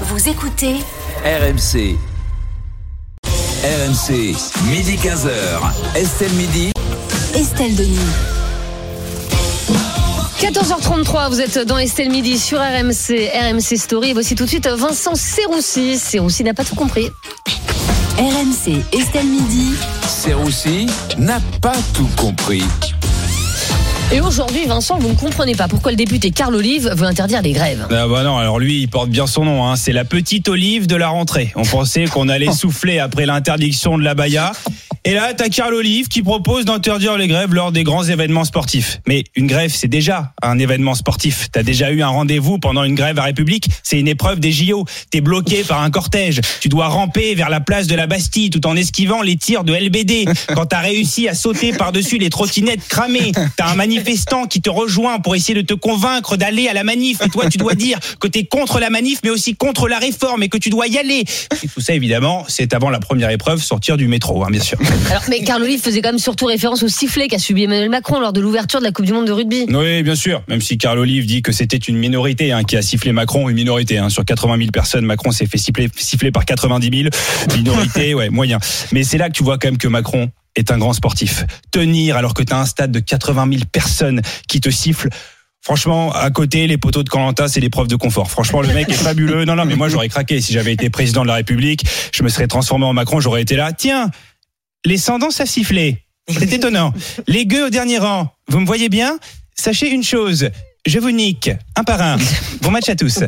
Vous écoutez RMC. RMC, midi 15h. Estelle Midi. Estelle Denis. 14h33, vous êtes dans Estelle Midi sur RMC, RMC Story. Et voici tout de suite Vincent Serroussi. Serroussi n'a pas tout compris. RMC, Estelle Midi. Serroussi n'a pas tout compris. Et aujourd'hui, Vincent, vous ne comprenez pas pourquoi le député Carl Olive veut interdire les grèves. Ah bah non, alors lui, il porte bien son nom. Hein. C'est la petite olive de la rentrée. On pensait qu'on allait souffler après l'interdiction de la baya. Et là, t'as Carl Olive qui propose d'interdire les grèves lors des grands événements sportifs. Mais une grève, c'est déjà un événement sportif. T'as déjà eu un rendez-vous pendant une grève à République. C'est une épreuve des JO. T'es bloqué par un cortège. Tu dois ramper vers la place de la Bastille tout en esquivant les tirs de LBD. Quand t'as réussi à sauter par-dessus les trottinettes cramées, t'as un manifestant qui te rejoint pour essayer de te convaincre d'aller à la manif. Et toi, tu dois dire que t'es contre la manif, mais aussi contre la réforme et que tu dois y aller. Et tout ça, évidemment, c'est avant la première épreuve, sortir du métro, hein, bien sûr. Alors, mais Carl Olive faisait quand même surtout référence au sifflet qu'a subi Emmanuel Macron lors de l'ouverture de la Coupe du Monde de rugby. Oui, bien sûr. Même si Carl Olive dit que c'était une minorité hein, qui a sifflé Macron, une minorité hein, sur 80 000 personnes. Macron s'est fait siffler, siffler par 90 000. Minorité, ouais, moyen. Mais c'est là que tu vois quand même que Macron est un grand sportif. Tenir alors que tu as un stade de 80 000 personnes qui te sifflent. Franchement, à côté, les poteaux de Colanta, c'est l'épreuve de confort. Franchement, le mec est fabuleux. Non, non, mais moi, j'aurais craqué. Si j'avais été président de la République, je me serais transformé en Macron, j'aurais été là. Tiens, les cendants savent siffler. C'est étonnant. Les gueux au dernier rang. Vous me voyez bien? Sachez une chose. Je vous nique, un par un. Bon match à tous.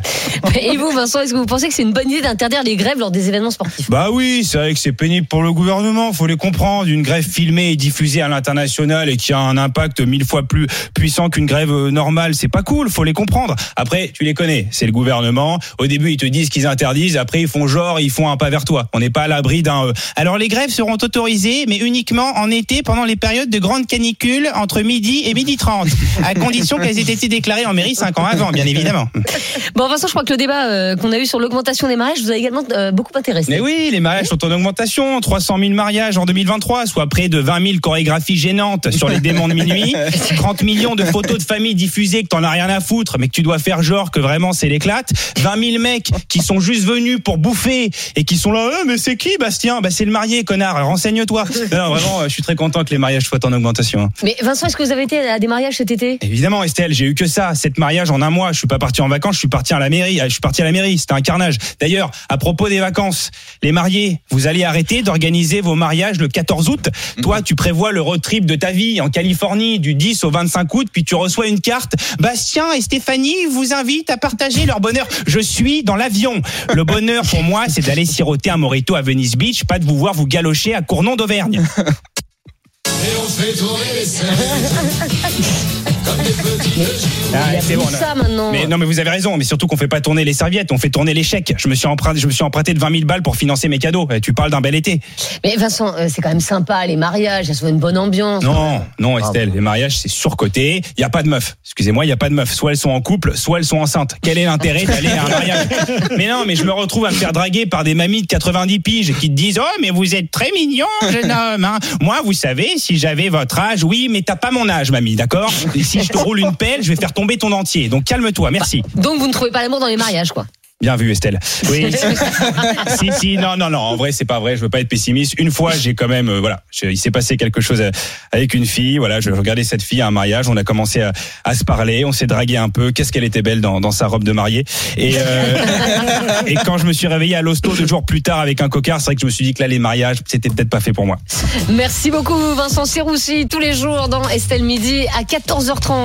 Et vous, Vincent, est-ce que vous pensez que c'est une bonne idée d'interdire les grèves lors des événements sportifs? Bah oui, c'est vrai que c'est pénible pour le gouvernement, faut les comprendre. Une grève filmée et diffusée à l'international et qui a un impact mille fois plus puissant qu'une grève euh, normale, c'est pas cool, faut les comprendre. Après, tu les connais, c'est le gouvernement. Au début, ils te disent qu'ils interdisent, après ils font genre, ils font un pas vers toi. On n'est pas à l'abri d'un... euh, Alors les grèves seront autorisées, mais uniquement en été pendant les périodes de grande canicule entre midi et midi 30, à condition qu'elles aient été déclarées en mairie 5 ans avant, bien évidemment. Bon, Vincent, je crois que le débat euh, qu'on a eu sur l'augmentation des mariages vous a également euh, beaucoup intéressé. Mais oui, les mariages sont en augmentation. 300 000 mariages en 2023, soit près de 20 000 chorégraphies gênantes sur les démons de minuit. 30 millions de photos de famille diffusées que t'en as rien à foutre, mais que tu dois faire genre que vraiment c'est l'éclate. 20 000 mecs qui sont juste venus pour bouffer et qui sont là, Eh, mais c'est qui Bastien? Bah c'est le marié, connard. Renseigne-toi. Non, vraiment, je suis très content que les mariages soient en augmentation. Mais Vincent, est-ce que vous avez été à des mariages cet été? Évidemment, Estelle, j'ai eu que ça, sept mariages en un mois. Je suis pas parti en vacances, je suis parti à la mairie. Je suis parti à la mairie, c'était un carnage. D'ailleurs, à propos des vacances, les mariés, vous allez arrêter d'organiser vos mariages le 14 août. Toi, tu prévois le road trip de ta vie en Californie du 10 au 25 août, puis tu reçois une carte. Bastien et Stéphanie vous invitent à partager leur bonheur. Je suis dans l'avion. Le bonheur pour moi, c'est d'aller siroter un morito à Venice Beach, pas de vous voir vous galocher à Cournon d'Auvergne. Ah, Il y a c'est bon, ça maintenant. Mais non, mais vous avez raison. Mais surtout qu'on fait pas tourner les serviettes, on fait tourner les chèques. Je me suis emprunté, je me suis emprunté de 20 000 balles pour financer mes cadeaux. Eh, Tu parles d'un bel été. Mais Vincent, euh, c'est quand même sympa, les mariages, ça soit une bonne ambiance. Non, non, Estelle. bon. Les mariages, c'est surcoté. Il y a pas de meufs. Excusez-moi, il y a pas de meufs. Soit elles sont en couple, soit elles sont enceintes. Quel est l'intérêt d'aller à un mariage Mais non, mais je me retrouve à me faire draguer par des mamies de 90 piges qui te disent "Oh, mais vous êtes très mignon, jeune homme." hein. Moi, vous savez, si j'avais votre âge, oui, mais t'as pas mon âge, mamie, d'accord? Si je te roule une pelle, je vais faire tomber ton dentier. Donc calme-toi, merci. Donc vous ne trouvez pas l'amour dans les mariages, quoi. Bien vu Estelle. Oui. si si non non non en vrai c'est pas vrai je veux pas être pessimiste. Une fois j'ai quand même euh, voilà je- il s'est passé quelque chose euh, avec une fille voilà je regardais cette fille à un mariage on a commencé à, à se parler on s'est dragué un peu qu'est-ce qu'elle était belle dans, dans sa robe de mariée et euh, et quand je me suis réveillé à l'hosto deux jours plus tard avec un cocard c'est vrai que je me suis dit que là les mariages c'était peut-être pas fait pour moi. Merci beaucoup, Vincent Serroussi, tous les jours dans Estelle Midi à 14h30.